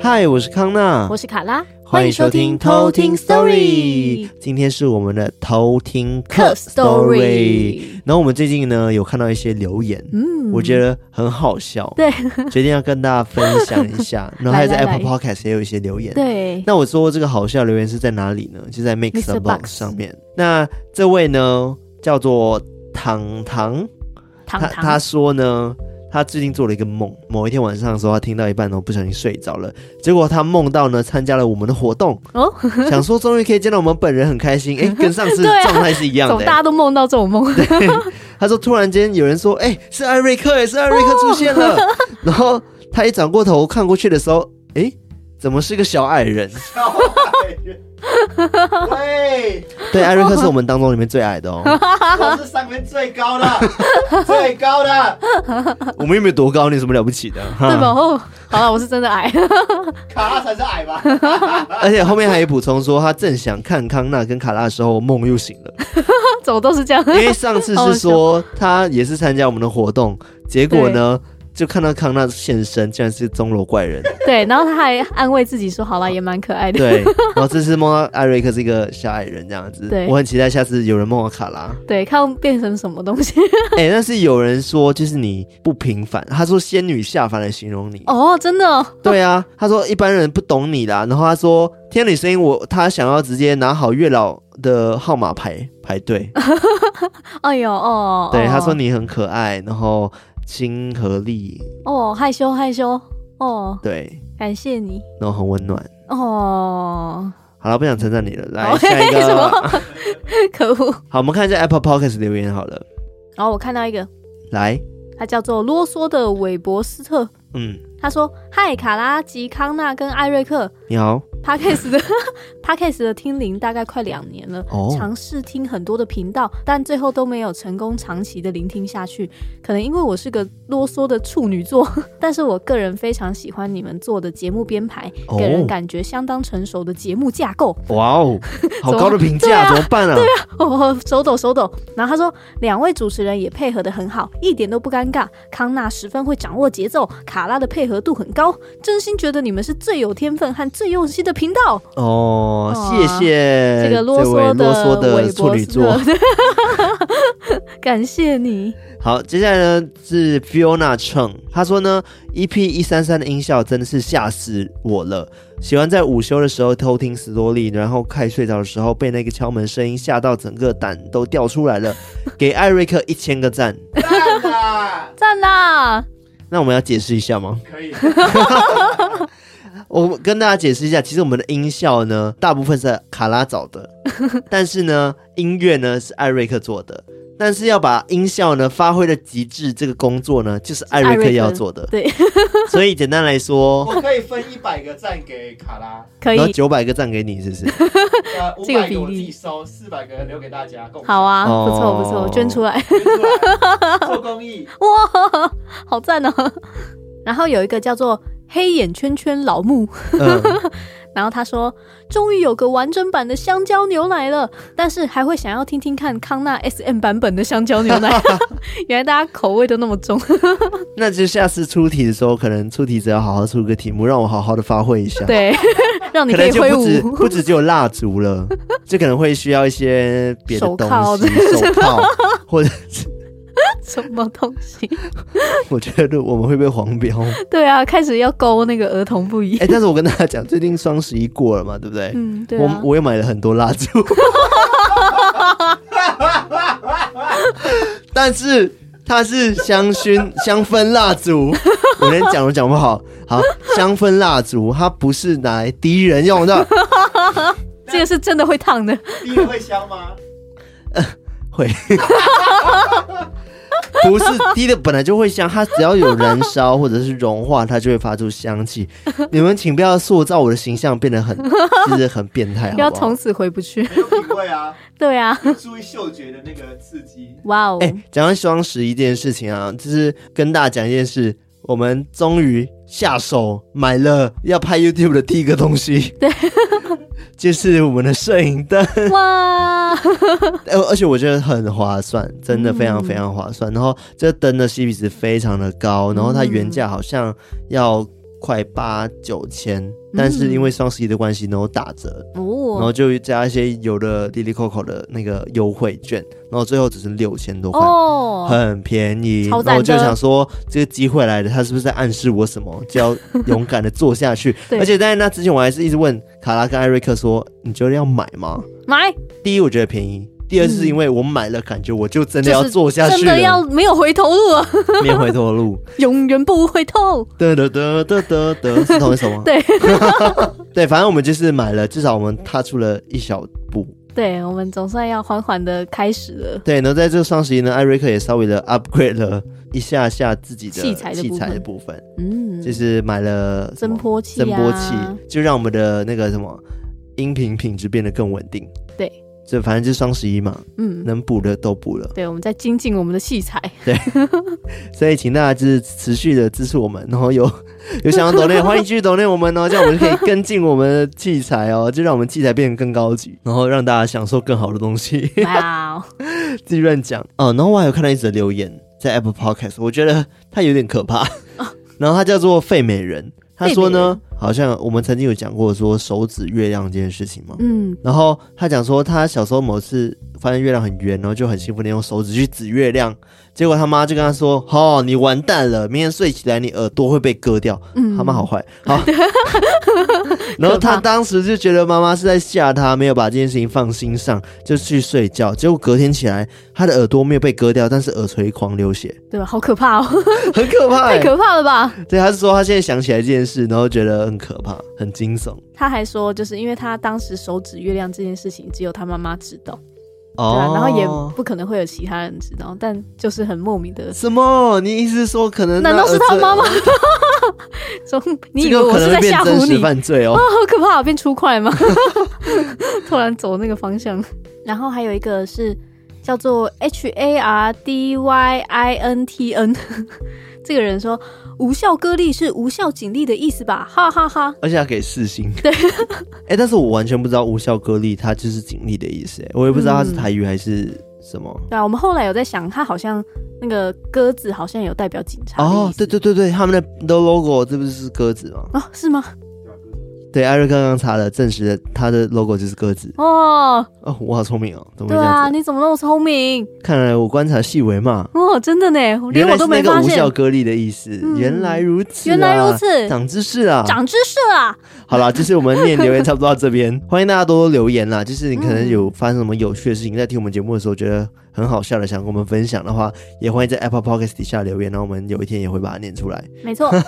嗨，我是康娜，我是卡拉，欢迎收听偷听 Story。今天是我们的偷听课 Story。然后我们最近呢有看到一些留言，嗯，我觉得很好笑，对，决定要跟大家分享一下。然后还有在 Apple Podcast 也有一些留言，对。那我说这个好笑留言是在哪里呢？就在 MixerBox 上面。那这位呢叫做糖糖，他他说呢。他最近做了一个梦，某一天晚上的时候，他听到一半，然后不小心睡着了。结果他梦到呢，参加了我们的活动，哦，想说终于可以见到我们本人，很开心。哎，跟上次 状态是一样的，大家都梦到这种梦。他说突然间有人说，哎，是艾瑞克，哎，是艾瑞克出现了。然后他一转过头看过去的时候，哎，怎么是个小矮人？小矮人。喂，对，艾瑞克是我们当中里面最矮的哦，我是上面最高的，最高的。我们又没有多高，你有什么了不起的？对吧？哦，好了，我是真的矮，卡拉才是矮吧？而且后面还有补充说，他正想看康纳跟卡拉的时候，梦又醒了。怎么都是这样？因为上次是说他也是参加我们的活动，结果呢？就看到康纳现身，竟然是钟楼怪人。对，然后他还安慰自己说：“好了，也蛮可爱的。”对，然后这次梦到艾瑞克是一个小矮人这样子。对，我很期待下次有人梦到卡拉。对，看变成什么东西。哎、欸，但是有人说就是你不平凡，他说仙女下凡来形容你。哦，真的、哦？对啊，他说一般人不懂你啦。然后他说听你声音，我他想要直接拿好月老的号码牌排队。哎呦哦，对，他说你很可爱，然后。亲和力。哦，害羞害羞。哦，对，感谢你，然后很温暖。哦。好了，不想称赞你了，来下一个，什么？可恶。好，我们看一下 Apple Podcast 留言好了。然后我看到一个，来，他叫做啰嗦的韦伯斯特，嗯，他说：“嗨，卡拉吉康纳跟艾瑞克，你好。” Podcast 的 Podcast 的听龄大概快两年了，尝试听很多的频道，但最后都没有成功长期的聆听下去。可能因为我是个啰嗦的处女座，但是我个人非常喜欢你们做的节目编排，给人感觉相当成熟的节目架构。哇哦，好高的评价，怎么办啊？对啊，哦，手抖手抖。然后他说，两位主持人也配合的很好，一点都不尴尬。康纳十分会掌握节奏，卡拉的配合度很高，真心觉得你们是最有天分和最用心的频道哦，谢谢这个啰嗦的啰嗦的处女座，感谢你。好，接下来呢是 Fiona Cheng，他说呢，EP 一三三的音效真的是吓死我了。喜欢在午休的时候偷听史多利，然后快睡着的时候被那个敲门声音吓到，整个胆都掉出来了。给艾瑞克一千个赞，赞啦，赞啦。那我们要解释一下吗？可以。我跟大家解释一下，其实我们的音效呢，大部分是卡拉找的，但是呢，音乐呢是艾瑞克做的。但是要把音效呢发挥的极致，这个工作呢，就是艾瑞克要做的。对，所以简单来说，我可以分一百个赞给卡拉，可以，然后九百个赞给你，是不是？呃，五百个我自己收，四百个留给大家。好啊，不错不错，捐出来，捐出来做公益，哇，好赞哦！然后有一个叫做。黑眼圈圈老木，嗯、然后他说：“终于有个完整版的香蕉牛奶了，但是还会想要听听看康纳 SM 版本的香蕉牛奶。原来大家口味都那么重，那就下次出题的时候，可能出题者要好好出个题目，让我好好的发挥一下。对，让你可以挥舞，不止不止只有蜡烛了，就可能会需要一些别的东西，或者是。” 什么东西？我觉得我们会被黄标。对啊，开始要勾那个儿童不宜。哎、欸，但是我跟大家讲，最近双十一过了嘛，对不对？嗯，对、啊。我我也买了很多蜡烛，但是它是香薰香氛蜡烛。我连讲都讲不好。好，香氛蜡烛，它不是拿来滴人用的。这个是真的会烫的。滴人会香吗？呃，会。不是滴的本来就会香，它只要有燃烧或者是融化，它就会发出香气。你们请不要塑造我的形象变得很，就是很变态，不要从此回不去。没有品味啊，对啊，注意嗅觉的那个刺激。哇哦！哎，讲到双十一这件事情啊，就是跟大家讲一件事，我们终于下手买了要拍 YouTube 的第一个东西，对，就是我们的摄影灯。哇！而且我觉得很划算，真的非常非常划算。嗯、然后这灯的 CP 值非常的高，然后它原价好像要。快八九千，但是因为双十一的关系，然后打折，哦，然后就加一些有的 Lily Coco 的那个优惠券，然后最后只剩六千多块，哦，很便宜。然后我就想说，这个机会来了，他是不是在暗示我什么？就要勇敢的做下去。而且在那之前，我还是一直问卡拉跟艾瑞克说：“你觉得要买吗？”买。第一，我觉得便宜。第二是因为我买了，感觉我就真的要做下去，真的要没有回头路了，没有回头路，永远不回头。得得得得得得，是同一首吗？对，对，反正我们就是买了，至少我们踏出了一小步。对，我们总算要缓缓的开始了。对，然后在这个双十一呢，艾瑞克也稍微的 upgrade 了一下下自己的器材器材的部分，嗯，就是买了增波器，增波器就让我们的那个什么音频品质变得更稳定。对。这反正就双十一嘛，嗯，能补的都补了。对，我们在精进我们的器材。对，所以请大家就是持续的支持我们，然后有有想要抖内，欢迎继续抖内我们哦，这样我们就可以跟进我们的器材哦，就让我们器材变得更高级，然后让大家享受更好的东西。哇哦，自己乱讲哦。然后我还有看到一则留言在 Apple Podcast，我觉得它有点可怕。然后它叫做废美人。他说呢，好像我们曾经有讲过说手指月亮这件事情嘛，嗯，然后他讲说他小时候某次发现月亮很圆，然后就很兴奋的用手指去指月亮。结果他妈就跟他说：“哦，你完蛋了，明天睡起来你耳朵会被割掉。”嗯，他妈好坏，好。然后他当时就觉得妈妈是在吓他，没有把这件事情放心上，就去睡觉。结果隔天起来，他的耳朵没有被割掉，但是耳垂狂流血，对吧？好可怕哦，很可怕，太可怕了吧？对，他是说他现在想起来这件事，然后觉得很可怕，很惊悚。他还说，就是因为他当时手指月亮这件事情，只有他妈妈知道。哦、对啊，然后也不可能会有其他人知道，但就是很莫名的。什么？你意思说可能？难道是他妈妈？说你以为我是在吓唬你？犯罪哦，哦，好可怕，变出快吗？突然走那个方向。然后还有一个是叫做 H A R D Y I N T N，这个人说。无效割力是无效警力的意思吧？哈哈哈，哈！而且要给四星。对，哎、欸，但是我完全不知道无效割力它就是警力的意思，哎，我也不知道它是台语还是什么、嗯。对啊，我们后来有在想，它好像那个鸽子好像有代表警察哦，对对对对，他们的 logo 这不是是鸽子吗？啊、哦，是吗？对，艾瑞刚刚查了，证实了他的 logo 就是鸽子哦。哦，我好聪明哦，怎么对啊？你怎么那么聪明？看来我观察细微嘛。哦，真的呢，连我都没发现。原来是那个无效歌励的意思，嗯、原来如此、啊，原来如此，长知识啊，长知识啊。好啦，就是我们念留言差不多到这边，欢迎大家多多留言啦。就是你可能有发生什么有趣的事情，在听我们节目的时候觉得很好笑的，想跟我们分享的话，也欢迎在 Apple Podcast 底下留言，然后我们有一天也会把它念出来。没错。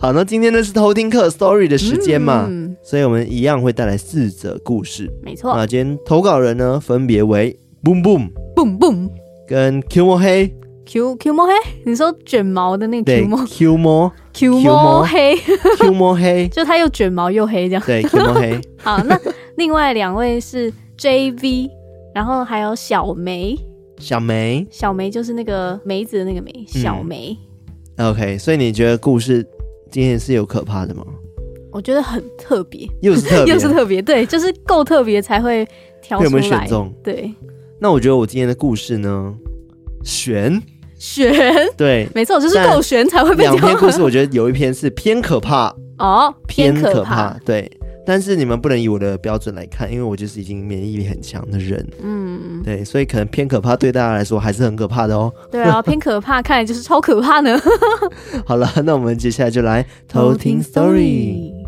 好，那今天呢是偷听课 Story 的时间嘛、嗯，所以我们一样会带来四则故事。没错。那今天投稿人呢，分别为 Boom Boom Boom Boom 跟 Q 摸黑 Q Q 摸黑，你说卷毛的那个 Q 摸 Q 摸 Q 摸黑 Q 摸黑，就他又卷毛又黑这样。对，Q 摸黑。好，那另外两位是 JV，然后还有小梅。小梅，小梅就是那个梅子的那个梅，小梅。嗯、OK，所以你觉得故事？今天是有可怕的吗？我觉得很特别，又是特别，又是特别，对，就是够特别才会挑出来。有没有选中？对。那我觉得我今天的故事呢，悬悬，对，没错，就是够悬才会被挑。两篇故事，我觉得有一篇是偏可怕哦，偏可怕，偏可怕，对。但是你们不能以我的标准来看，因为我就是已经免疫力很强的人，嗯，对，所以可能偏可怕对大家来说还是很可怕的哦。对啊，偏可怕，看来就是超可怕呢。好了，那我们接下来就来偷听 story。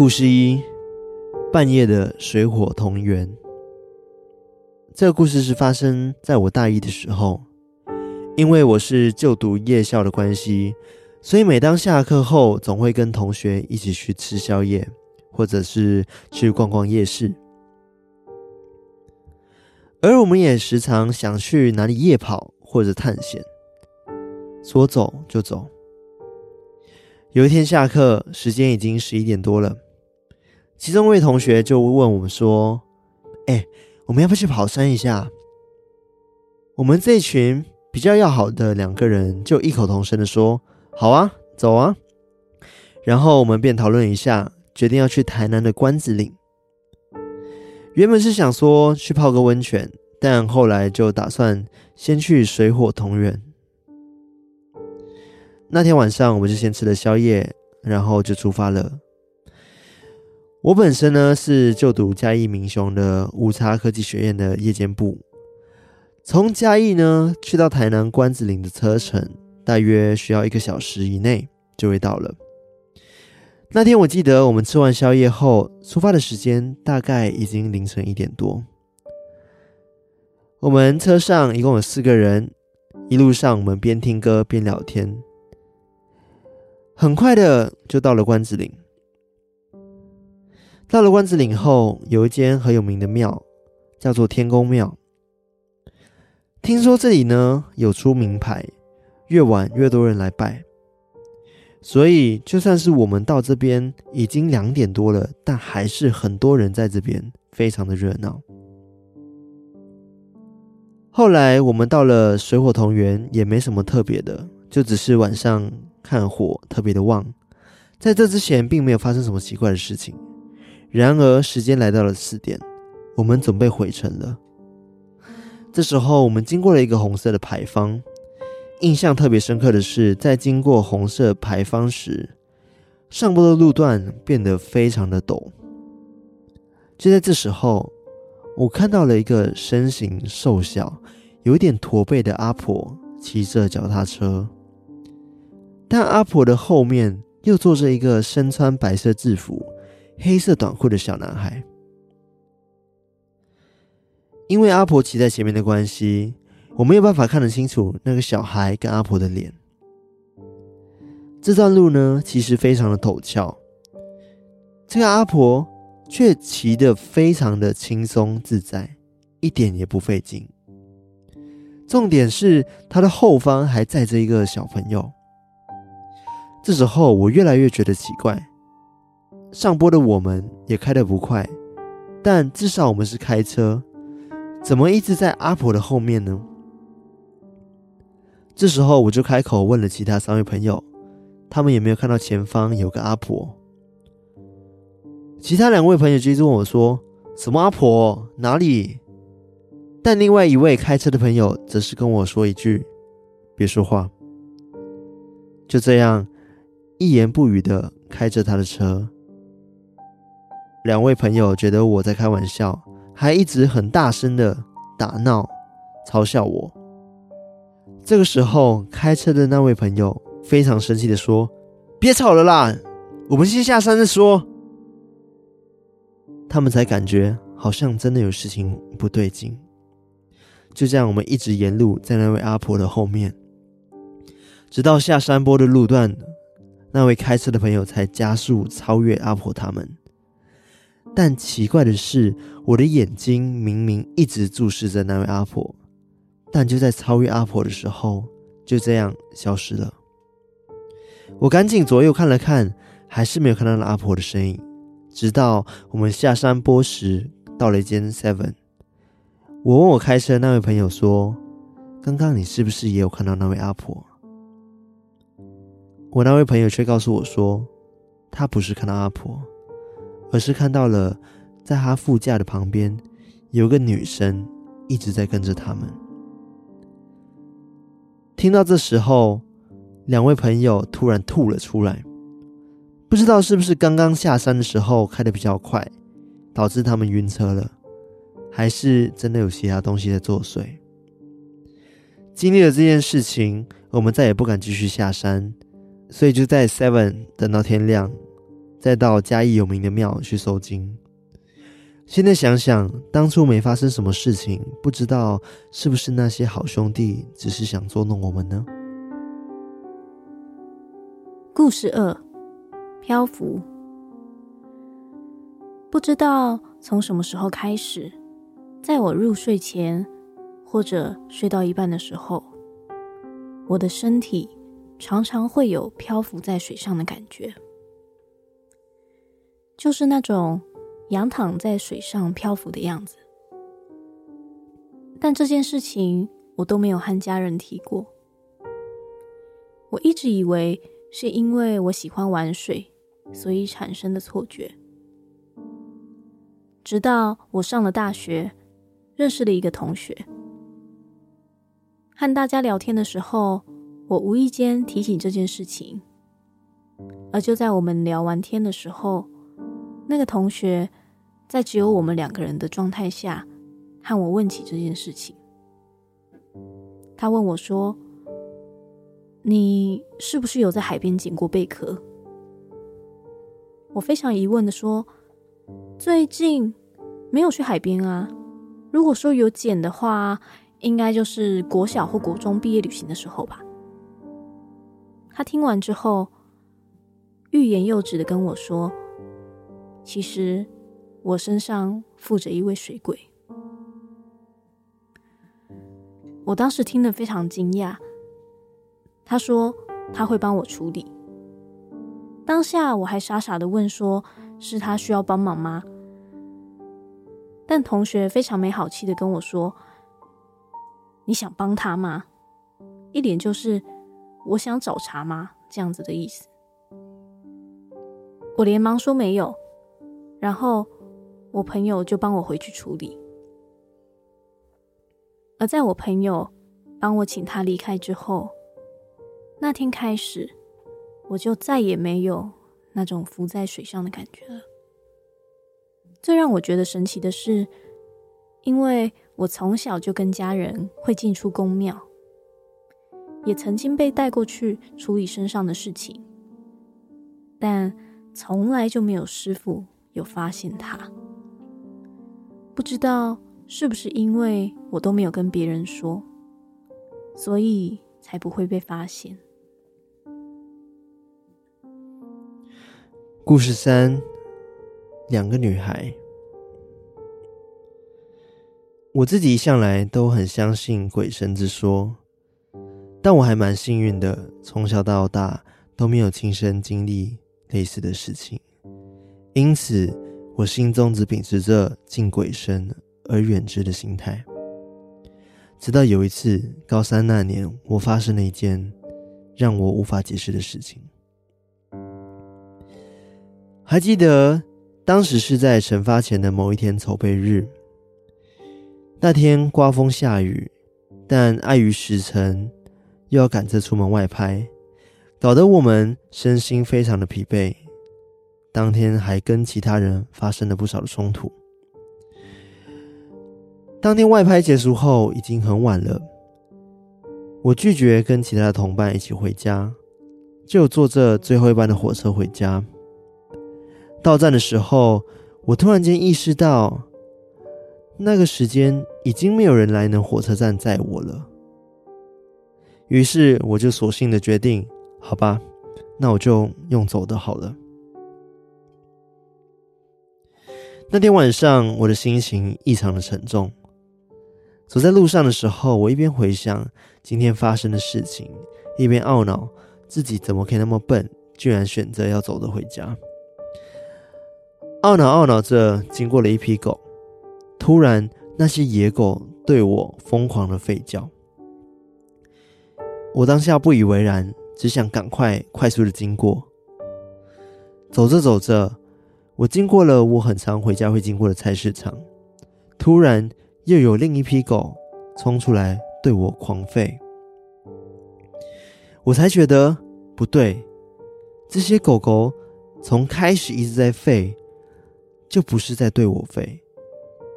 故事一：半夜的水火同源。这个故事是发生在我大一的时候，因为我是就读夜校的关系，所以每当下课后，总会跟同学一起去吃宵夜，或者是去逛逛夜市。而我们也时常想去哪里夜跑或者探险，说走就走。有一天下课，时间已经十一点多了，其中一位同学就问我们说：“哎，我们要不要去跑山一下？”我们这群比较要好的两个人就异口同声的说：“好啊，走啊！”然后我们便讨论一下，决定要去台南的关子岭。原本是想说去泡个温泉，但后来就打算先去水火同源。那天晚上，我们就先吃了宵夜，然后就出发了。我本身呢是就读嘉义民雄的乌叉科技学院的夜间部，从嘉义呢去到台南关子岭的车程大约需要一个小时以内就会到了。那天我记得我们吃完宵夜后出发的时间大概已经凌晨一点多。我们车上一共有四个人，一路上我们边听歌边聊天。很快的就到了关子岭。到了关子岭后，有一间很有名的庙，叫做天公庙。听说这里呢有出名牌，越晚越多人来拜。所以就算是我们到这边已经两点多了，但还是很多人在这边，非常的热闹。后来我们到了水火同源，也没什么特别的，就只是晚上。看火特别的旺，在这之前并没有发生什么奇怪的事情。然而时间来到了四点，我们准备回程了。这时候我们经过了一个红色的牌坊，印象特别深刻的是，在经过红色牌坊时，上坡的路段变得非常的陡。就在这时候，我看到了一个身形瘦小、有点驼背的阿婆骑着脚踏车。但阿婆的后面又坐着一个身穿白色制服、黑色短裤的小男孩。因为阿婆骑在前面的关系，我没有办法看得清楚那个小孩跟阿婆的脸。这段路呢，其实非常的陡峭，这个阿婆却骑得非常的轻松自在，一点也不费劲。重点是她的后方还载着一个小朋友。这时候，我越来越觉得奇怪。上坡的我们也开得不快，但至少我们是开车，怎么一直在阿婆的后面呢？这时候，我就开口问了其他三位朋友，他们也没有看到前方有个阿婆。其他两位朋友就一直问我说：“什么阿婆？哪里？”但另外一位开车的朋友则是跟我说一句：“别说话。”就这样。一言不语的开着他的车，两位朋友觉得我在开玩笑，还一直很大声的打闹，嘲笑我。这个时候，开车的那位朋友非常生气的说：“别吵了啦，我们先下山再说。”他们才感觉好像真的有事情不对劲。就这样，我们一直沿路在那位阿婆的后面，直到下山坡的路段。那位开车的朋友才加速超越阿婆他们，但奇怪的是，我的眼睛明明一直注视着那位阿婆，但就在超越阿婆的时候，就这样消失了。我赶紧左右看了看，还是没有看到那阿婆的身影。直到我们下山坡时，到了一间 Seven，我问我开车那位朋友说：“刚刚你是不是也有看到那位阿婆？”我那位朋友却告诉我说，他不是看到阿婆，而是看到了在他副驾的旁边有个女生一直在跟着他们。听到这时候，两位朋友突然吐了出来，不知道是不是刚刚下山的时候开得比较快，导致他们晕车了，还是真的有其他东西在作祟。经历了这件事情，我们再也不敢继续下山。所以就在 Seven 等到天亮，再到嘉义有名的庙去收惊。现在想想，当初没发生什么事情，不知道是不是那些好兄弟只是想捉弄我们呢？故事二：漂浮。不知道从什么时候开始，在我入睡前，或者睡到一半的时候，我的身体常常会有漂浮在水上的感觉，就是那种仰躺在水上漂浮的样子。但这件事情我都没有和家人提过。我一直以为是因为我喜欢玩水，所以产生的错觉。直到我上了大学，认识了一个同学，和大家聊天的时候，我无意间提起这件事情。而就在我们聊完天的时候，那个同学在只有我们两个人的状态下，和我问起这件事情。他问我说：“你是不是有在海边捡过贝壳？”我非常疑问的说：“最近没有去海边啊。如果说有捡的话，应该就是国小或国中毕业旅行的时候吧。”他听完之后，欲言又止的跟我说：“其实我身上附着一位水鬼。”我当时听得非常惊讶。他说他会帮我处理。当下我还傻傻的问说：“是他需要帮忙吗？”但同学非常没好气的跟我说：“你想帮他吗？”一脸就是“我想找茬吗”这样子的意思。我连忙说没有，然后我朋友就帮我回去处理。而在我朋友帮我请他离开之后，那天开始，我就再也没有那种浮在水上的感觉了。最让我觉得神奇的是，因为我从小就跟家人会进出宫庙，也曾经被带过去处理身上的事情，但从来就没有师傅有发现他。不知道。是不是因为我都没有跟别人说，所以才不会被发现？故事三：两个女孩。我自己一向来都很相信鬼神之说，但我还蛮幸运的，从小到大都没有亲身经历类似的事情，因此我心中只秉持着敬鬼神而远之的心态，直到有一次高三那年，我发生了一件让我无法解释的事情。还记得当时是在惩罚前的某一天筹备日，那天刮风下雨，但碍于时辰，又要赶着出门外拍，搞得我们身心非常的疲惫。当天还跟其他人发生了不少的冲突。当天外拍结束后，已经很晚了。我拒绝跟其他的同伴一起回家，就坐这最后一班的火车回家。到站的时候，我突然间意识到，那个时间已经没有人来能火车站载我了。于是我就索性的决定，好吧，那我就用走的好了。那天晚上，我的心情异常的沉重。走在路上的时候，我一边回想今天发生的事情，一边懊恼自己怎么可以那么笨，居然选择要走着回家。懊恼懊恼着，经过了一批狗，突然那些野狗对我疯狂的吠叫。我当下不以为然，只想赶快快速的经过。走着走着，我经过了我很常回家会经过的菜市场，突然。又有另一批狗冲出来对我狂吠，我才觉得不对。这些狗狗从开始一直在吠，就不是在对我吠，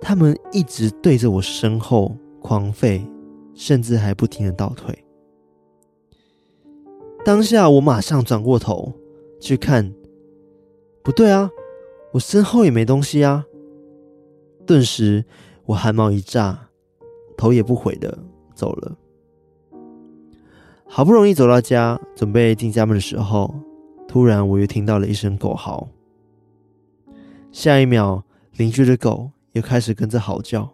它们一直对着我身后狂吠，甚至还不停的倒退。当下我马上转过头去看，不对啊，我身后也没东西啊。顿时。我汗毛一炸，头也不回的走了。好不容易走到家，准备进家门的时候，突然我又听到了一声狗嚎，下一秒邻居的狗又开始跟着嚎叫。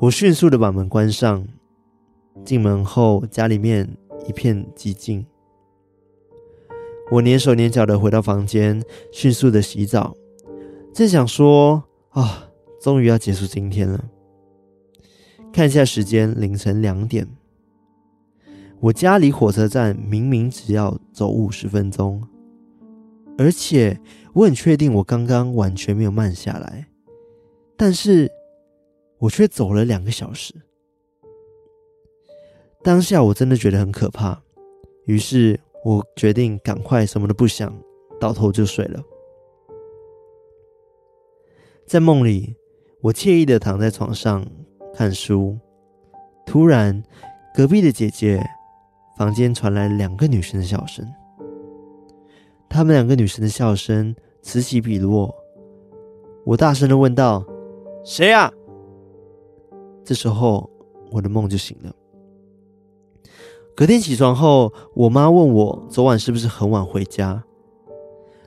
我迅速的把门关上，进门后家里面一片寂静。我蹑手蹑脚的回到房间，迅速的洗澡，正想说啊，终于要结束今天了。看一下时间，凌晨两点。我家离火车站明明只要走五十分钟，而且我很确定我刚刚完全没有慢下来，但是我却走了两个小时。当下我真的觉得很可怕，于是。我决定赶快什么都不想，倒头就睡了。在梦里，我惬意的躺在床上看书。突然，隔壁的姐姐房间传来两个女生的笑声。她们两个女生的笑声此起彼落。我大声的问道：“谁呀？”这时候，我的梦就醒了。隔天起床后，我妈问我昨晚是不是很晚回家。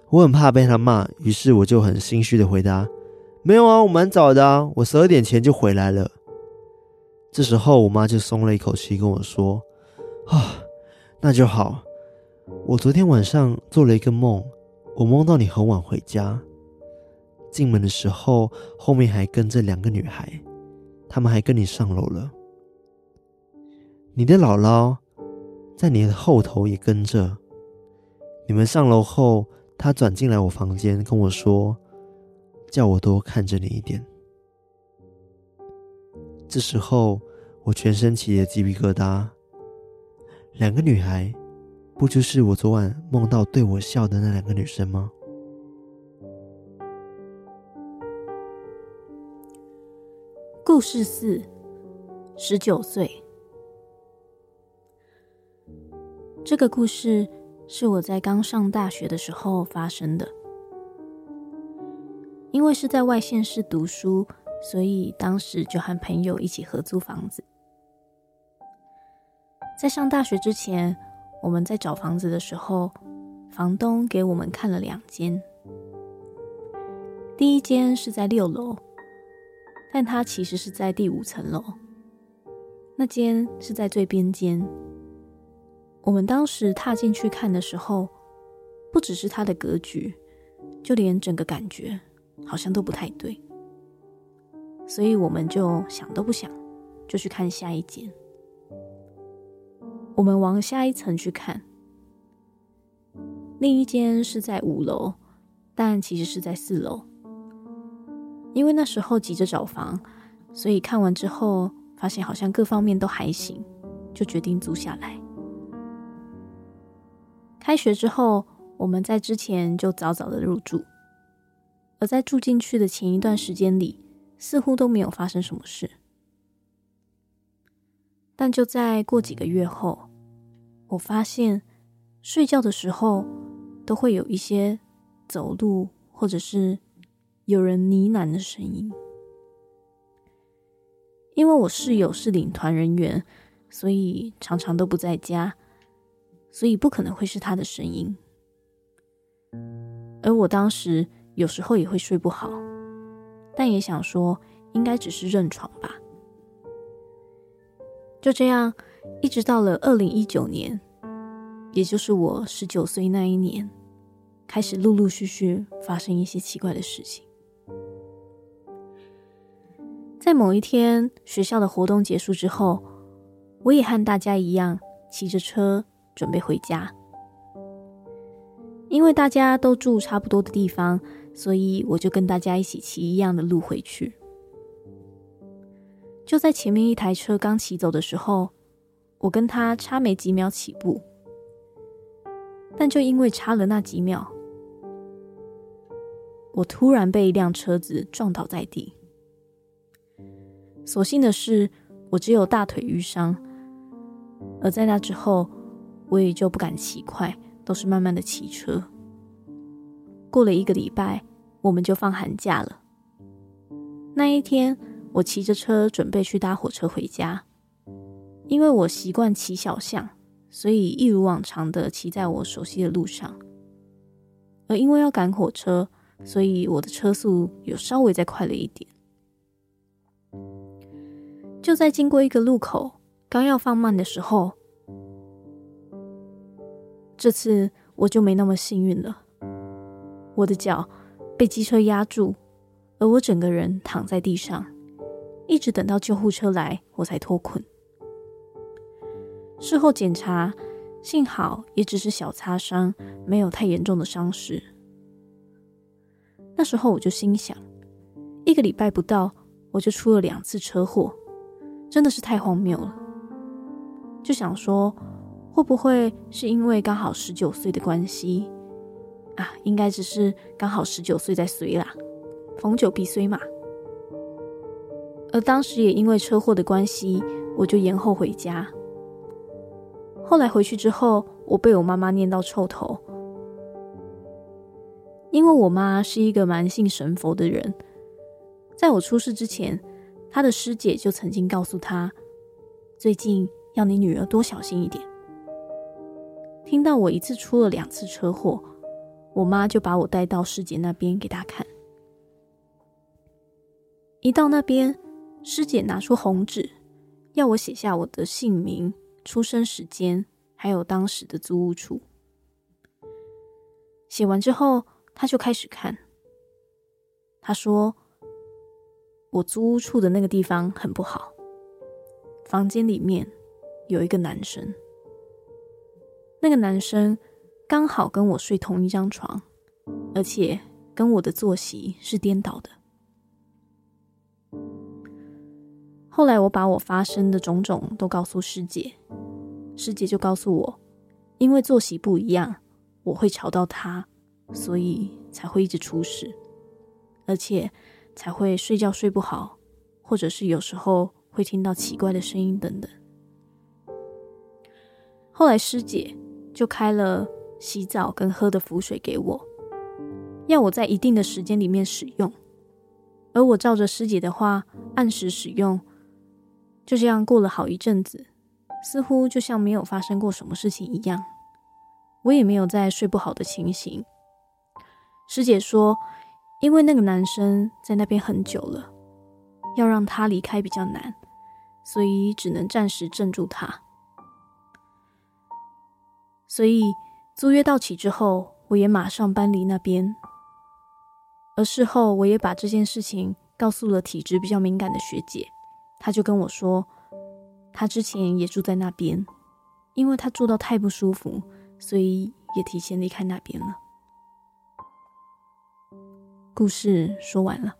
我很怕被她骂，于是我就很心虚的回答：“没有啊，我蛮早的啊，我十二点前就回来了。”这时候，我妈就松了一口气，跟我说：“啊，那就好。我昨天晚上做了一个梦，我梦到你很晚回家，进门的时候后面还跟着两个女孩，她们还跟你上楼了。你的姥姥。”在你的后头也跟着。你们上楼后，他转进来我房间跟我说：“叫我多看着你一点。”这时候，我全身起了鸡皮疙瘩。两个女孩，不就是我昨晚梦到对我笑的那两个女生吗？故事四：十九岁。这个故事是我在刚上大学的时候发生的。因为是在外县市读书，所以当时就和朋友一起合租房子。在上大学之前，我们在找房子的时候，房东给我们看了两间。第一间是在六楼，但它其实是在第五层楼。那间是在最边间。我们当时踏进去看的时候，不只是它的格局，就连整个感觉好像都不太对，所以我们就想都不想，就去看下一间。我们往下一层去看，另一间是在五楼，但其实是在四楼。因为那时候急着找房，所以看完之后发现好像各方面都还行，就决定租下来。开学之后，我们在之前就早早的入住，而在住进去的前一段时间里，似乎都没有发生什么事。但就在过几个月后，我发现睡觉的时候都会有一些走路或者是有人呢喃的声音。因为我室友是领团人员，所以常常都不在家。所以不可能会是他的声音，而我当时有时候也会睡不好，但也想说应该只是认床吧。就这样，一直到了二零一九年，也就是我十九岁那一年，开始陆陆续续发生一些奇怪的事情。在某一天学校的活动结束之后，我也和大家一样骑着车。准备回家，因为大家都住差不多的地方，所以我就跟大家一起骑一样的路回去。就在前面一台车刚骑走的时候，我跟他差没几秒起步，但就因为差了那几秒，我突然被一辆车子撞倒在地。所幸的是，我只有大腿瘀伤，而在那之后。我也就不敢骑快，都是慢慢的骑车。过了一个礼拜，我们就放寒假了。那一天，我骑着车准备去搭火车回家，因为我习惯骑小巷，所以一如往常的骑在我熟悉的路上。而因为要赶火车，所以我的车速有稍微再快了一点。就在经过一个路口，刚要放慢的时候，这次我就没那么幸运了。我的脚被机车压住，而我整个人躺在地上，一直等到救护车来，我才脱困。事后检查，幸好也只是小擦伤，没有太严重的伤势。那时候我就心想，一个礼拜不到，我就出了两次车祸，真的是太荒谬了。就想说，会不会是因为刚好十九岁的关系啊？应该只是刚好十九岁在随啦，逢九必衰嘛。而当时也因为车祸的关系，我就延后回家。后来回去之后，我被我妈妈念到臭头，因为我妈是一个蛮信神佛的人，在我出事之前，她的师姐就曾经告诉她，最近要你女儿多小心一点。听到我一次出了两次车祸，我妈就把我带到师姐那边给她看。一到那边，师姐拿出红纸，要我写下我的姓名。出生时间，还有当时的租屋处。写完之后，她就开始看。她说：“我租屋处的那个地方很不好，房间里面有一个男生。那个男生刚好跟我睡同一张床，而且跟我的作息是颠倒的。”后来我把我发生的种种都告诉师姐，师姐就告诉我，因为作息不一样，我会吵到她，所以才会一直出事，而且才会睡觉睡不好，或者是有时候会听到奇怪的声音等等。后来师姐就开了洗澡跟喝的符水给我，要我在一定的时间里面使用，而我照着师姐的话按时使用。就这样过了好一阵子，似乎就像没有发生过什么事情一样。我也没有再睡不好的情形。师姐说，因为那个男生在那边很久了，要让他离开比较难，所以只能暂时镇住他。所以租约到期之后，我也马上搬离那边。而事后，我也把这件事情告诉了体质比较敏感的学姐。她就跟我说，她之前也住在那边，因为她住到太不舒服，所以也提前离开那边了。故事说完了。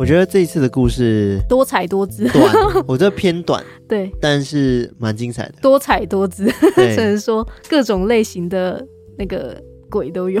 我觉得这一次的故事多彩多姿，短，我觉得偏短，对，但是蛮精彩的，多彩多姿，只能说各种类型的那个鬼都有，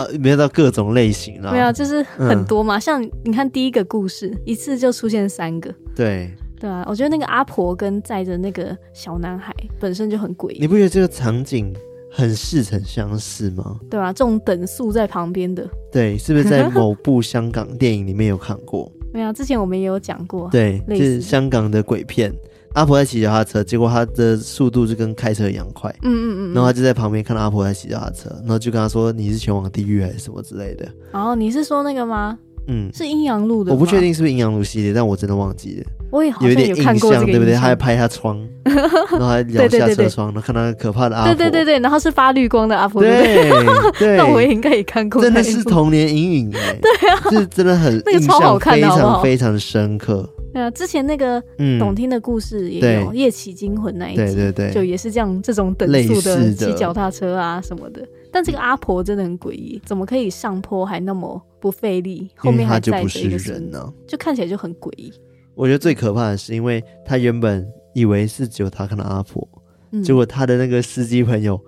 呃，没有到各种类型啊，没有，就是很多嘛，嗯、像你看第一个故事，一次就出现三个，对，对啊，我觉得那个阿婆跟载着那个小男孩本身就很诡异，你不觉得这个场景？很似曾相识吗？对啊，这种等速在旁边的，对，是不是在 某部香港电影里面有看过？没有，之前我们也有讲过。对，是香港的鬼片。阿婆在骑脚踏车，结果他的速度就跟开车一样快。嗯嗯嗯。然后他就在旁边看到阿婆在骑脚踏车，然后就跟他说：“你是前往地狱还是什么之类的？”哦，你是说那个吗？嗯，是阴阳路的。我不确定是不是阴阳路系列，但我真的忘记了。我也好像有点印象，对不对？他还拍他窗，然后还摇下车窗，然后看到可怕的阿婆。对对对对，然后是发绿光的阿婆。对 对，那我也应该也看过。真的是童年阴影哎。对啊，是真的很那个超好看非常非常深刻。对啊，之前那个懂听的故事也有《夜骑惊魂》那一集，对对对，就也是这样这种等速的骑脚踏车啊什么的。但这个阿婆真的很诡异，怎么可以上坡还那么不费力？后面还载着一个人呢，就看起来就很诡异。我觉得最可怕的是，因为他原本以为是只有他看到阿婆，嗯、结果他的那个司机朋友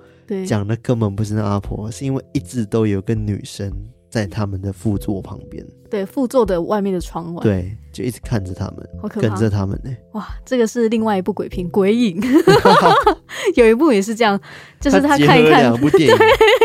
讲的根本不是那阿婆，是因为一直都有个女生在他们的副座旁边，对，副座的外面的窗外，对，就一直看着他们，好可怕，跟着他们呢。哇，这个是另外一部鬼片《鬼影》，有一部也是这样，就是他看一看两部电影，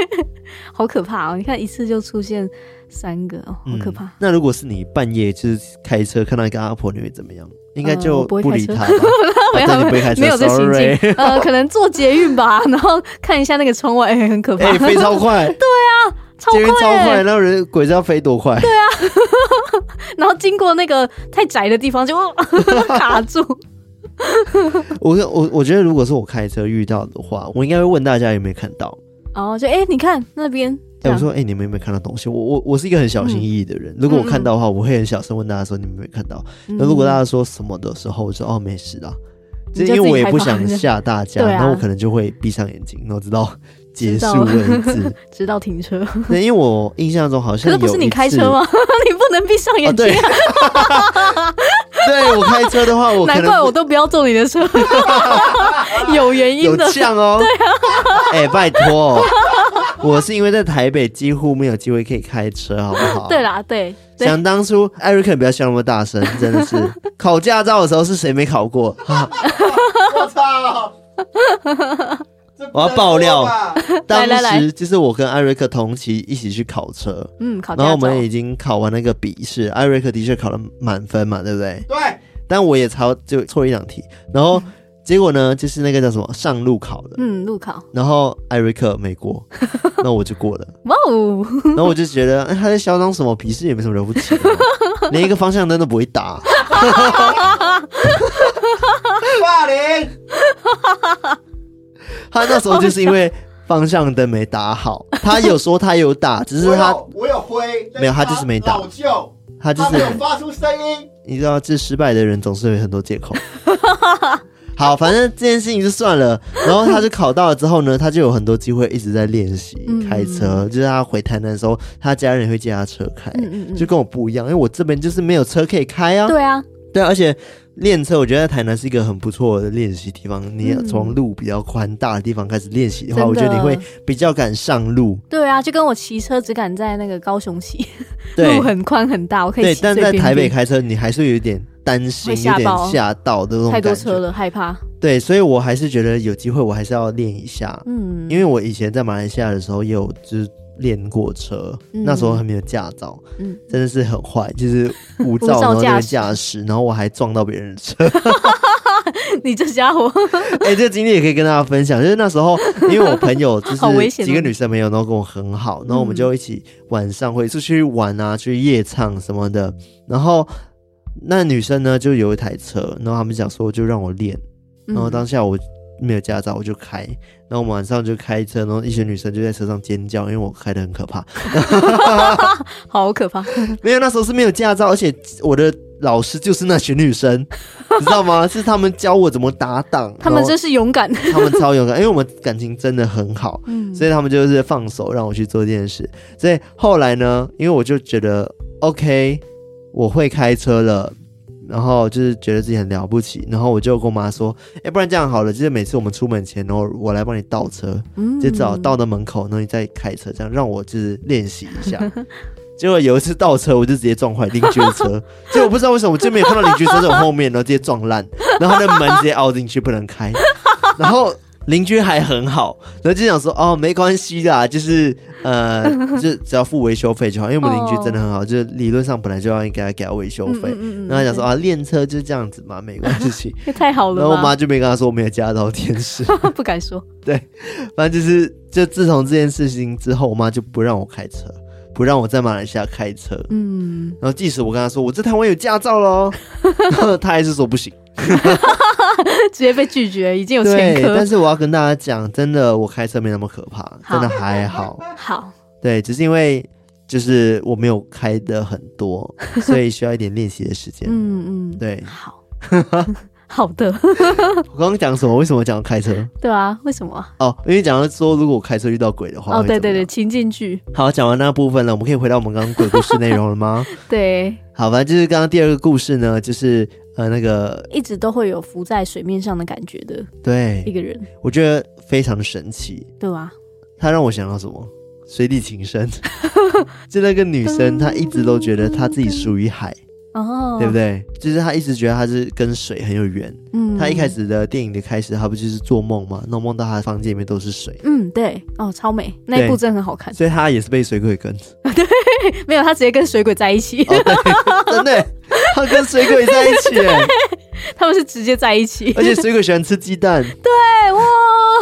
好可怕哦！你看一次就出现三个，哦，好可怕。嗯、那如果是你半夜就是开车看到一个阿婆，你会怎么样？应该就不理他吧？没有，没有这心情。呃，可能坐捷运吧，然后看一下那个窗外，欸，很可怕，欸，飞超快。对啊。捷运超快，然后人鬼知道飞多快？对啊，然后经过那个太窄的地方就 卡住。我我我觉得，如果是我开车遇到的话，我应该会问大家有没有看到。哦，就哎、欸，你看那边。哎、欸，我说哎、欸，你们有没有看到东西？我我我是一个很小心翼翼的人，嗯、如果我看到的话，我会很小声问大家说你们有没有看到。那、嗯、如果大家说什么的时候，我说哦没事啊，就因为我也不想吓大家，那、啊、我可能就会闭上眼睛，然后知道。结束文字，直到停车。对，因为我印象中好像有，可是不是你开车吗？你不能闭上眼睛。啊、对，对我开车的话，我难怪我都不要坐你的车，有原因的，有像哦。对啊，哎、欸，拜托，我是因为在台北几乎没有机会可以开车，好不好？对啦，对。对想当初，艾瑞克不要笑那么大声，真的是考驾照的时候是谁没考过？我操！我要爆料，当时就是我跟艾瑞克同期一起去考车，嗯，考，然后我们已经考完那个笔试，艾瑞克的确考了满分嘛，对不对？对。但我也超就错一两题，然后 结果呢，就是那个叫什么上路考的，嗯，路考，然后艾瑞克没过，那我就过了，哇哦！然后我就觉得，哎，他在嚣张什么？笔试也没什么了不起，连一个方向灯都不会打，霸凌。他那时候就是因为方向灯没打好，他有说他有打，只是他我有挥，没有他就是没打。老旧，他就是没有发出声音。你知道，这失败的人总是有很多借口。好，反正这件事情就算了。然后他就考到了之后呢，他就有很多机会一直在练习开车。就是他回台南的时候，他家人也会借他车开，就跟我不一样，因为我这边就是没有车可以开啊。对啊，对，而且。练车，我觉得台南是一个很不错的练习地方。你要从路比较宽大的地方开始练习的话，的我觉得你会比较敢上路。对啊，就跟我骑车只敢在那个高雄骑，路很宽很大，我可以骑。对，但在台北开车，你还是有点担心，有点吓到的。太多车了，害怕。对，所以我还是觉得有机会，我还是要练一下。嗯，因为我以前在马来西亚的时候，也有就是。练过车，嗯、那时候还没有驾照，嗯，真的是很坏，就是无 照然后驾驶，然后我还撞到别人的车。你这家伙！哎、欸，这个经历也可以跟大家分享，就是那时候，因为我朋友就是几个女生朋友，然后跟我很好，然后我们就一起晚上会出去玩啊，去夜唱什么的。然后那女生呢，就有一台车，然后他们讲说就让我练，然后当下我。没有驾照，我就开，然后我们晚上就开车，然后一群女生就在车上尖叫，因为我开的很可怕，好可怕。没有，那时候是没有驾照，而且我的老师就是那群女生，你知道吗？是他们教我怎么打档，他们真是勇敢，他们超勇敢，因为我们感情真的很好，嗯，所以他们就是放手让我去做这件事。所以后来呢，因为我就觉得 OK，我会开车了。然后就是觉得自己很了不起，然后我就跟我妈说：“哎，不然这样好了，就是每次我们出门前，然后我来帮你倒车，嗯、就找到的门口，然后你再开车，这样让我就是练习一下。”结果有一次倒车，我就直接撞坏邻居的车，结果我不知道为什么，我就没有看到邻居车在我后面，然后直接撞烂，然后那门直接凹进去不能开，然后。邻居还很好，然后就想说哦，没关系啦，就是呃，就只要付维修费就好，因为我们邻居真的很好，就是理论上本来就要应该给他维修费。然后他讲说啊，练车就这样子嘛，没关系。太好了。然后我妈就没跟他说我没有驾照，天使 不敢说。对，反正就是就自从这件事情之后，我妈就不让我开车，不让我在马来西亚开车。嗯。然后即使我跟他说我在台湾有驾照喽，他还是说不行。直接被拒绝，已经有前科。但是我要跟大家讲，真的，我开车没那么可怕，真的还好。好，对，只是因为就是我没有开的很多，所以需要一点练习的时间。嗯嗯，对，好 好的。我刚刚讲什么？为什么讲开车？对啊，为什么？哦，因为讲到说，如果我开车遇到鬼的话，哦，对对对，情境剧。好，讲完那部分了，我们可以回到我们刚刚鬼故事内容了吗？对，好，反正就是刚刚第二个故事呢，就是。呃，那个一直都会有浮在水面上的感觉的，对，一个人，我觉得非常的神奇，对吧？他让我想到什么？水底情深，就那个女生，她一直都觉得她自己属于海。哦，对不对？就是她一直觉得她是跟水很有缘。嗯，她一开始的电影的开始，她不就是做梦吗？那种梦到她的房间里面都是水。嗯，对。哦，超美，那一部真的很好看。所以她也是被水鬼跟。对，没有，她直接跟水鬼在一起。哦、对，真的，他跟水鬼在一起。他们是直接在一起。而且水鬼喜欢吃鸡蛋。对，哇。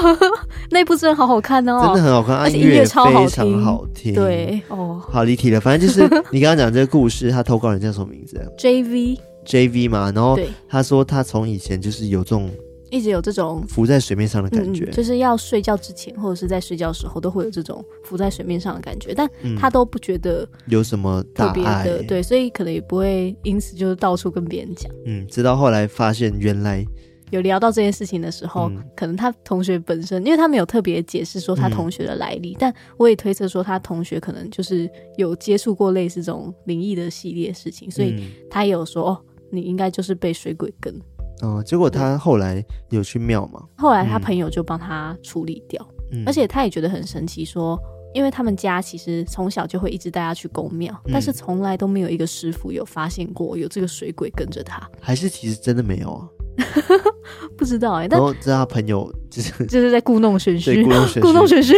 那部真的好好看哦，真的很好看，而且音乐超好听，非常好听。对哦，好离题了，反正就是 你刚刚讲这个故事，他投稿人叫什么名字？J V J V 嘛，然后他说他从以前就是有这种一直有这种浮在水面上的感觉，就是要睡觉之前或者是在睡觉的时候都会有这种浮在水面上的感觉，但他都不觉得有什么特别的，对，所以可能也不会因此就是到处跟别人讲。嗯，直到后来发现原来。有聊到这件事情的时候，嗯、可能他同学本身，因为他没有特别解释说他同学的来历，嗯、但我也推测说他同学可能就是有接触过类似这种灵异的系列事情，所以他也有说哦，你应该就是被水鬼跟。哦，结果他后来有去庙吗？后来他朋友就帮他处理掉，嗯、而且他也觉得很神奇说，说因为他们家其实从小就会一直带他去宫庙，嗯、但是从来都没有一个师傅有发现过有这个水鬼跟着他，还是其实真的没有啊？不知道哎、欸，但知道他朋友就是就是在故弄玄虚，对，故弄玄虚。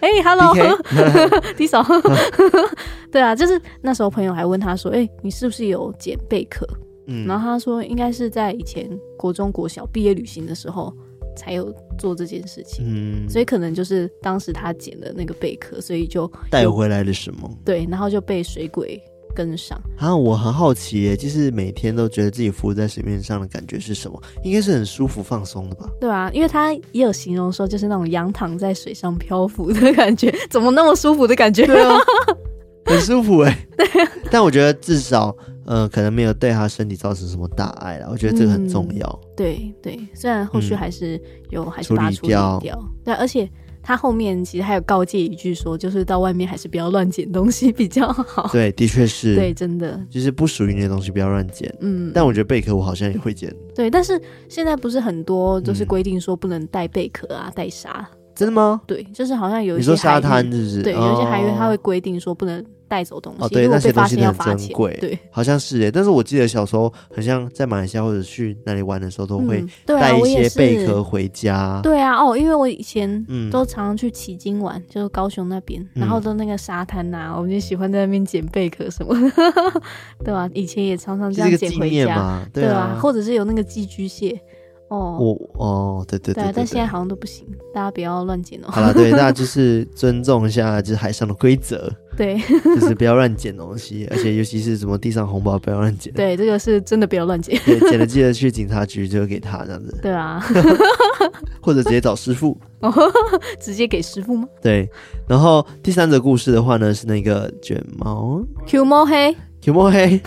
哎，Hello，D 嫂，对啊，就是那时候朋友还问他说：“哎、欸，你是不是有捡贝壳？”嗯，然后他说应该是在以前国中国小毕业旅行的时候才有做这件事情，嗯，所以可能就是当时他捡的那个贝壳，所以就带回来了什么？对，然后就被水鬼。跟上啊！我很好奇耶，就是每天都觉得自己浮在水面上的感觉是什么？应该是很舒服放松的吧？对啊，因为他也有形容说，就是那种仰躺在水上漂浮的感觉，怎么那么舒服的感觉？对啊，很舒服哎。对，但我觉得至少，呃，可能没有对他身体造成什么大碍了。我觉得这个很重要。嗯、对对，虽然后续还是有，嗯、还是把它处理掉。对，而且。他后面其实还有告诫一句说，就是到外面还是不要乱捡东西比较好。对，的确是。对，真的就是不属于你的东西不要乱捡。嗯，但我觉得贝壳我好像也会捡。对，但是现在不是很多都是规定说不能带贝壳啊，带沙。真的吗？对，就是好像有一些你说沙滩是不是？对，有一些海域它会规定说不能。带走东西哦，对，那些东西很珍贵，对，好像是耶。但是我记得小时候，好像在马来西亚或者去那里玩的时候，都会带一些贝壳回家。对啊，哦，因为我以前都常常去旗津玩，就是高雄那边，然后都那个沙滩呐，我们就喜欢在那边捡贝壳什么的，对吧？以前也常常这样捡回家，对啊，或者是有那个寄居蟹。哦，我哦，对对对，但现在好像都不行，大家不要乱捡哦。好了，对，大家就是尊重一下，就是海上的规则，对，就是不要乱捡东西，而且尤其是什么地上红包不要乱捡。对，这个是真的不要乱捡。对，捡了记得去警察局就给他这样子。对啊，或者直接找师傅。哦，直接给师傅吗？对。然后第三则故事的话呢，是那个卷毛 Q 毛黑。有摸黑，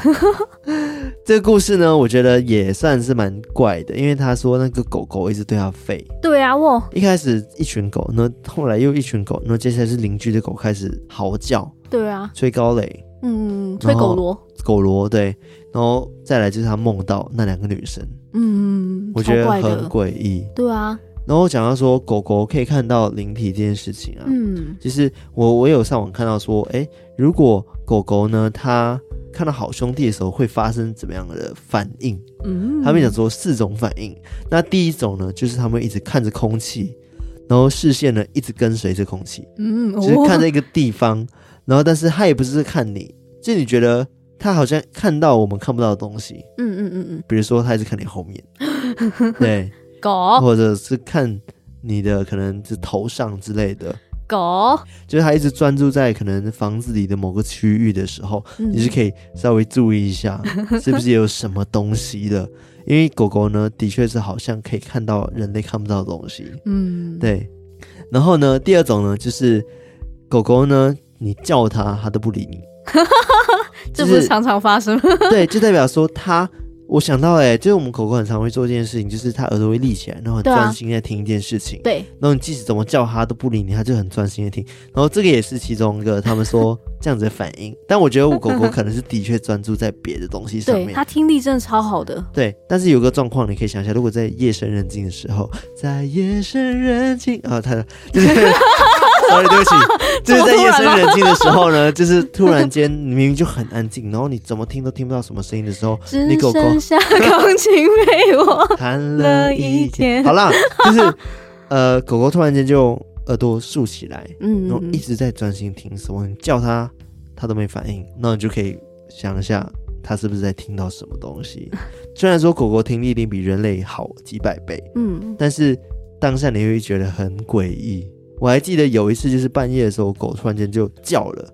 这个故事呢，我觉得也算是蛮怪的，因为他说那个狗狗一直对他吠。对啊，我。一开始一群狗，那后来又一群狗，那接下来是邻居的狗开始嚎叫。对啊，吹高雷，嗯，吹狗螺，狗螺对，然后再来就是他梦到那两个女生，嗯，我觉得很诡异。对啊，然后讲到说狗狗可以看到灵体这件事情啊，嗯，其实我我有上网看到说，哎，如果狗狗呢，它看到好兄弟的时候会发生怎么样的反应？嗯，他们讲说四种反应。那第一种呢，就是他们一直看着空气，然后视线呢一直跟随着空气，嗯，就是看着一个地方，然后但是他也不是看你，就你觉得他好像看到我们看不到的东西，嗯嗯嗯嗯，比如说他一直看你后面，对，狗，或者是看你的可能是头上之类的。狗就是它一直专注在可能房子里的某个区域的时候，嗯、你是可以稍微注意一下，是不是有什么东西的？因为狗狗呢，的确是好像可以看到人类看不到的东西。嗯，对。然后呢，第二种呢，就是狗狗呢，你叫它，它都不理你。这不是常常发生？对，就代表说它。我想到哎、欸，就是我们狗狗很常会做一件事情，就是它耳朵会立起来，然后很专心在听一件事情。对、啊，然后你即使怎么叫它都不理你，它就很专心的听。然后这个也是其中一个他们说这样子的反应。但我觉得我狗狗可能是的确专注在别的东西上面。对，它听力真的超好的。对，但是有个状况你可以想一下，如果在夜深人静的时候，在夜深人静啊，它就是 sorry，对不起，就是在夜深人静的时候呢，就是突然间明明就很安静，然后你怎么听都听不到什么声音的时候，你狗狗只剩下钢琴陪我 弹了一天。好啦，就是呃，狗狗突然间就耳朵竖起来，嗯，然后一直在专心听什么，你叫它它都没反应，那你就可以想一下，它是不是在听到什么东西？虽然说狗狗听力一定比人类好几百倍，嗯，但是。当下你会觉得很诡异。我还记得有一次，就是半夜的时候，狗突然间就叫了，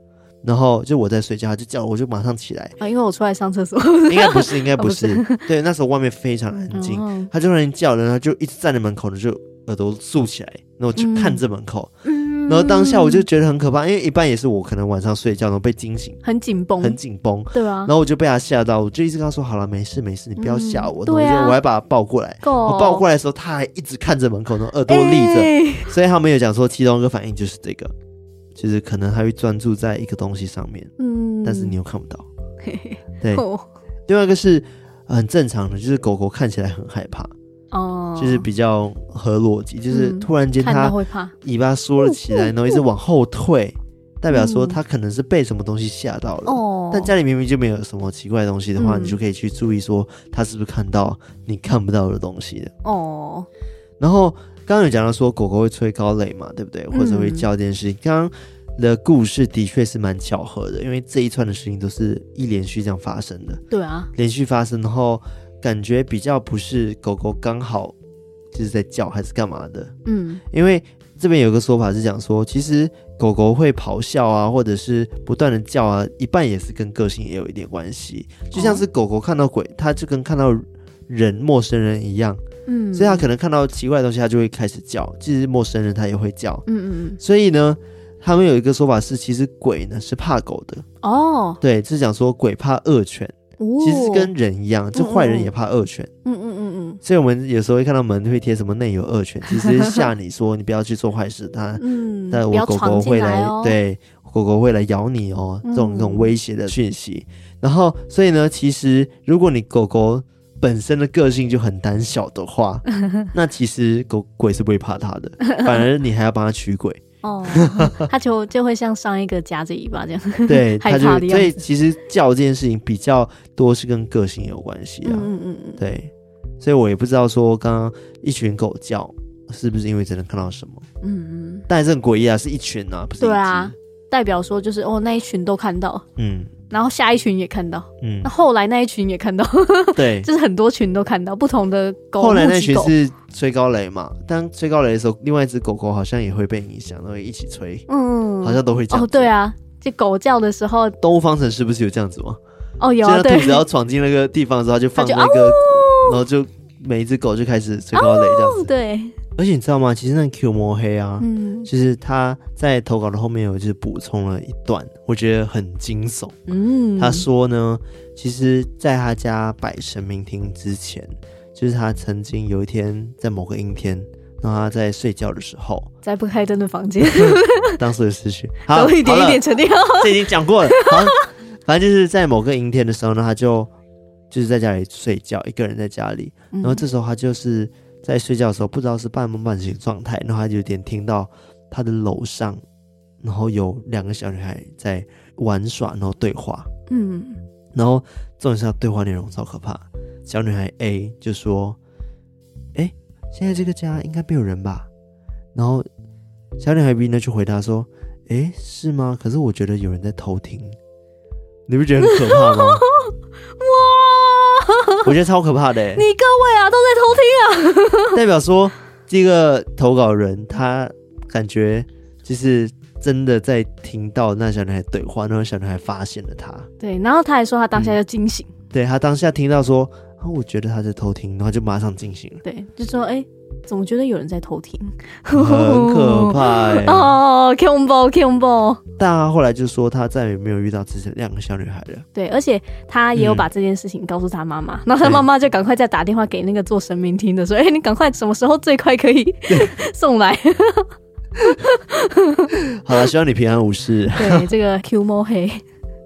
然后就我在睡觉，它就叫了，我就马上起来啊，因为我出来上厕所。应该不是，应该不是。对，那时候外面非常安静，它就突然叫了，然后就一直站在门口，就耳朵竖起来，然后就看着门口。嗯然后当下我就觉得很可怕，因为一半也是我可能晚上睡觉然后被惊醒，很紧绷，很紧绷，对啊。然后我就被他吓到，我就一直跟他说：“好了，没事没事，你不要吓我。”对啊。我还把他抱过来，我抱过来的时候，他还一直看着门口，然后耳朵立着。所以他们有讲说，其中一个反应就是这个，就是可能他会专注在一个东西上面，嗯，但是你又看不到。对。另外一个是很正常的，就是狗狗看起来很害怕。哦，就是比较合逻辑，就是突然间它尾巴缩了起来，然后一直往后退，代表说它可能是被什么东西吓到了。哦，但家里明明就没有什么奇怪的东西的话，你就可以去注意说它是不是看到你看不到的东西的。哦，然后刚刚有讲到说狗狗会吹狗螺嘛，对不对？或者会叫这件事情。刚刚的故事的确是蛮巧合的，因为这一串的事情都是一连续这样发生的。对啊，连续发生，然后。感觉比较不是狗狗刚好就是在叫还是干嘛的，嗯，因为这边有个说法是讲说，其实狗狗会咆哮啊，或者是不断的叫啊，一半也是跟个性也有一点关系。就像是狗狗看到鬼，它就跟看到人陌生人一样，嗯，所以它可能看到奇怪的东西，它就会开始叫。其实陌生人它也会叫，嗯嗯嗯。所以呢，他们有一个说法是，其实鬼呢是怕狗的哦，对，是讲说鬼怕恶犬。其实跟人一样，就坏人也怕恶犬。嗯嗯嗯嗯，所以我们有时候会看到门会贴什么“内有恶犬”，其实吓你说你不要去做坏事。它，但我狗狗会来，对，狗狗会来咬你哦，这种这种威胁的讯息。然后，所以呢，其实如果你狗狗本身的个性就很胆小的话，那其实狗鬼是不会怕它的，反而你还要帮它驱鬼。哦，他就就会像上一个夹着尾巴这样，对，害怕的样子。所以其实叫这件事情比较多是跟个性有关系啊。嗯嗯嗯，对，所以我也不知道说刚刚一群狗叫是不是因为真的看到什么。嗯嗯，但是很诡异啊，是一群啊，不是。对啊，代表说就是哦，那一群都看到。嗯。然后下一群也看到，嗯，那后来那一群也看到，对，就是很多群都看到不同的狗。后来那群是吹高雷嘛？当吹高雷的时候，另外一只狗狗好像也会被影响，然后一起吹，嗯，好像都会这样。哦，对啊，就狗叫的时候，动物方程式不是有这样子吗？哦，有啊，兔子要闯进那个地方的时候，就放那个，然后就每一只狗就开始吹高雷这样子，对。而且你知道吗？其实那 Q 摸黑啊，嗯，就是他在投稿的后面有就是补充了一段，我觉得很惊悚。嗯，他说呢，其实在他家摆神明厅之前，就是他曾经有一天在某个阴天，然后他在睡觉的时候，在不开灯的房间，当时的思绪，好，都一点一点沉淀。这已经讲过了。好，反正就是在某个阴天的时候呢，他就就是在家里睡觉，一个人在家里，然后这时候他就是。在睡觉的时候，不知道是半梦半醒状态，然后他就有点听到他的楼上，然后有两个小女孩在玩耍，然后对话。嗯，然后重点是他对话内容超可怕。小女孩 A 就说：“哎、欸，现在这个家应该没有人吧？”然后小女孩 B 呢就回答说：“哎、欸，是吗？可是我觉得有人在偷听，你不觉得很可怕吗？” 哇！我觉得超可怕的，你各位啊都在偷听啊，代表说这个投稿人他感觉就是真的在听到那小女孩对话，然后小女孩发现了他，对，然后他还说他当下就惊醒，嗯、对他当下听到说，我觉得他在偷听，然后就马上惊醒了，对，就说哎。欸总觉得有人在偷听，很可怕 哦，恐怖恐怖。但他后来就说，他再也没有遇到这两个小女孩了。对，而且他也有把这件事情告诉他妈妈，然后他妈妈就赶快再打电话给那个做神明听的，说：“哎，你赶快什么时候最快可以 送来？” 好了，希望你平安无事。对，这个 Q 摸黑。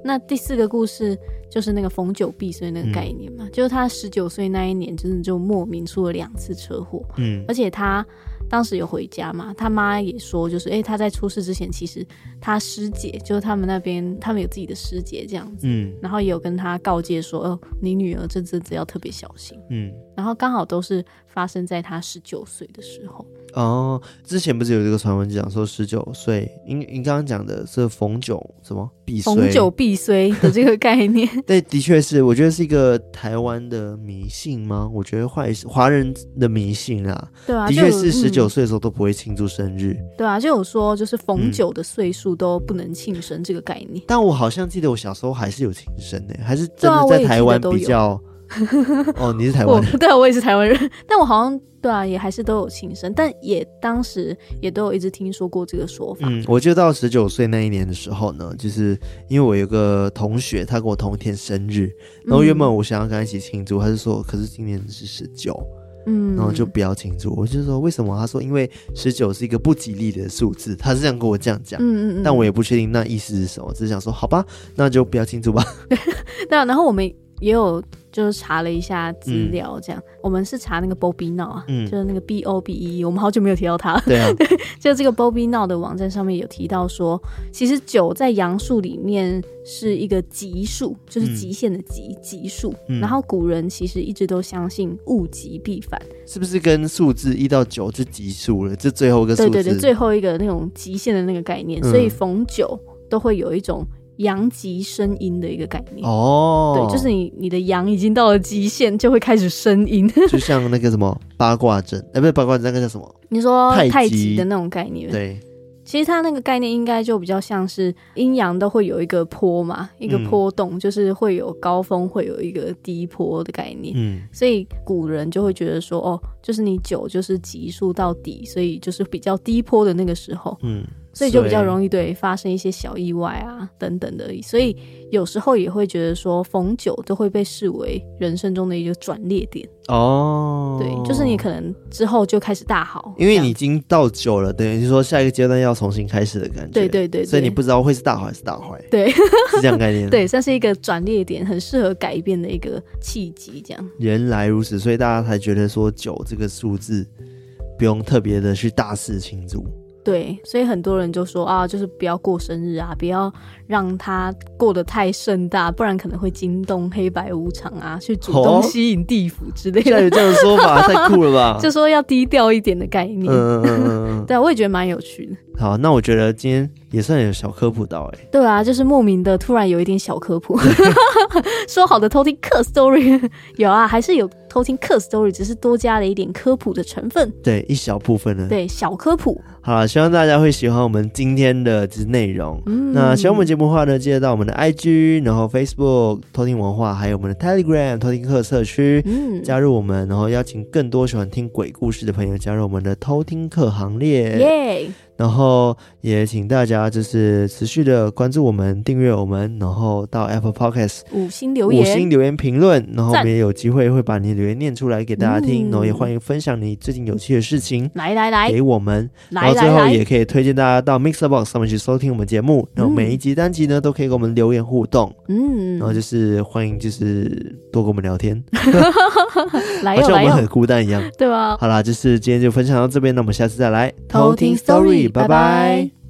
那第四个故事。就是那个逢九必衰那个概念嘛，嗯、就是他十九岁那一年，真的就莫名出了两次车祸，嗯，而且他当时有回家嘛，他妈也说，就是哎、欸，他在出事之前，其实他师姐就是他们那边，他们有自己的师姐这样子，嗯，然后也有跟他告诫说，哦，你女儿这阵子要特别小心，嗯，然后刚好都是发生在他十九岁的时候。哦，之前不是有这个传闻讲说十九岁，您您刚刚讲的是逢九什么必，逢九必衰的这个概念。对，的确是，我觉得是一个台湾的迷信吗？我觉得华华人的迷信啊，对啊，的确是十九岁的时候都不会庆祝生日。嗯、对啊，就有说就是逢九的岁数都不能庆生这个概念、嗯。但我好像记得我小时候还是有庆生的，还是真的在台湾比较。哦，你是台湾人？对啊，我也是台湾人。但我好像对啊，也还是都有庆生，但也当时也都有一直听说过这个说法。嗯，我就到十九岁那一年的时候呢，就是因为我有个同学，他跟我同一天生日，然后原本我想要跟他一起庆祝，他就说，可是今年是十九，嗯，然后就不要庆祝。我就说为什么？他说因为十九是一个不吉利的数字，他是这样跟我这样讲。嗯嗯嗯，但我也不确定那意思是什么，只是想说好吧，那就不要庆祝吧。对啊，然后我们也有。就是查了一下资料，这样、嗯、我们是查那个 Bobi Now 啊，嗯、就是那个 B O B E，我们好久没有提到它。对啊，就这个 Bobi Now 的网站上面有提到说，其实九在阳数里面是一个极数，就是极限的极极数。嗯、然后古人其实一直都相信物极必反，是不是跟数字一到九是极数了？这最后一个数字，对对对，最后一个那种极限的那个概念，嗯、所以逢九都会有一种。阳极生阴的一个概念哦，对，就是你你的阳已经到了极限，就会开始生阴，就像那个什么八卦阵，哎、欸，不是八卦阵，那个叫什么？你说太极的那种概念？对，其实它那个概念应该就比较像是阴阳都会有一个坡嘛，一个波动，嗯、就是会有高峰，会有一个低坡的概念。嗯，所以古人就会觉得说，哦，就是你九就是吉数到底，所以就是比较低坡的那个时候。嗯。所以就比较容易对发生一些小意外啊等等的，所以有时候也会觉得说逢九都会被视为人生中的一个转捩点哦。对，就是你可能之后就开始大好，因为你已经到九了，等于说下一个阶段要重新开始的感觉。对对对，对，所以你不知道会是大好还是大坏。对，是这样概念。对，算是一个转捩点，很适合改变的一个契机，这样。原来如此，所以大家才觉得说九这个数字不用特别的去大肆庆祝。对，所以很多人就说啊，就是不要过生日啊，不要让他过得太盛大，不然可能会惊动黑白无常啊，去主动吸引地府之类的。有这种说法，太酷了吧？就说要低调一点的概念。嗯嗯嗯。对，我也觉得蛮有趣的。好，那我觉得今天也算有小科普到哎、欸。对啊，就是莫名的突然有一点小科普。说好的偷听客 story 有啊，还是有偷听客 story，只是多加了一点科普的成分。对，一小部分呢。对，小科普。好了，希望大家会喜欢我们今天的这内容。嗯。那喜欢我们节目的话呢，记得到我们的 IG，然后 Facebook 偷听文化，还有我们的 Telegram 偷听课社区，嗯，加入我们，然后邀请更多喜欢听鬼故事的朋友加入我们的偷听课行列。耶。然后也请大家就是持续的关注我们，订阅我们，然后到 Apple Podcast 五星留言，五星留言评论，然后我们也有机会会把你的留言念出来给大家听，嗯、然后也欢迎分享你最近有趣的事情，来来来。给我们，然后最后也可以推荐大家到 MixerBox 上面去收听我们节目，然后每一集单集呢都可以给我们留言互动，嗯，然后就是欢迎就是多跟我们聊天，来好像我们很孤单一样，对吧？好啦，就是今天就分享到这边，那我们下次再来偷听 Story。拜拜。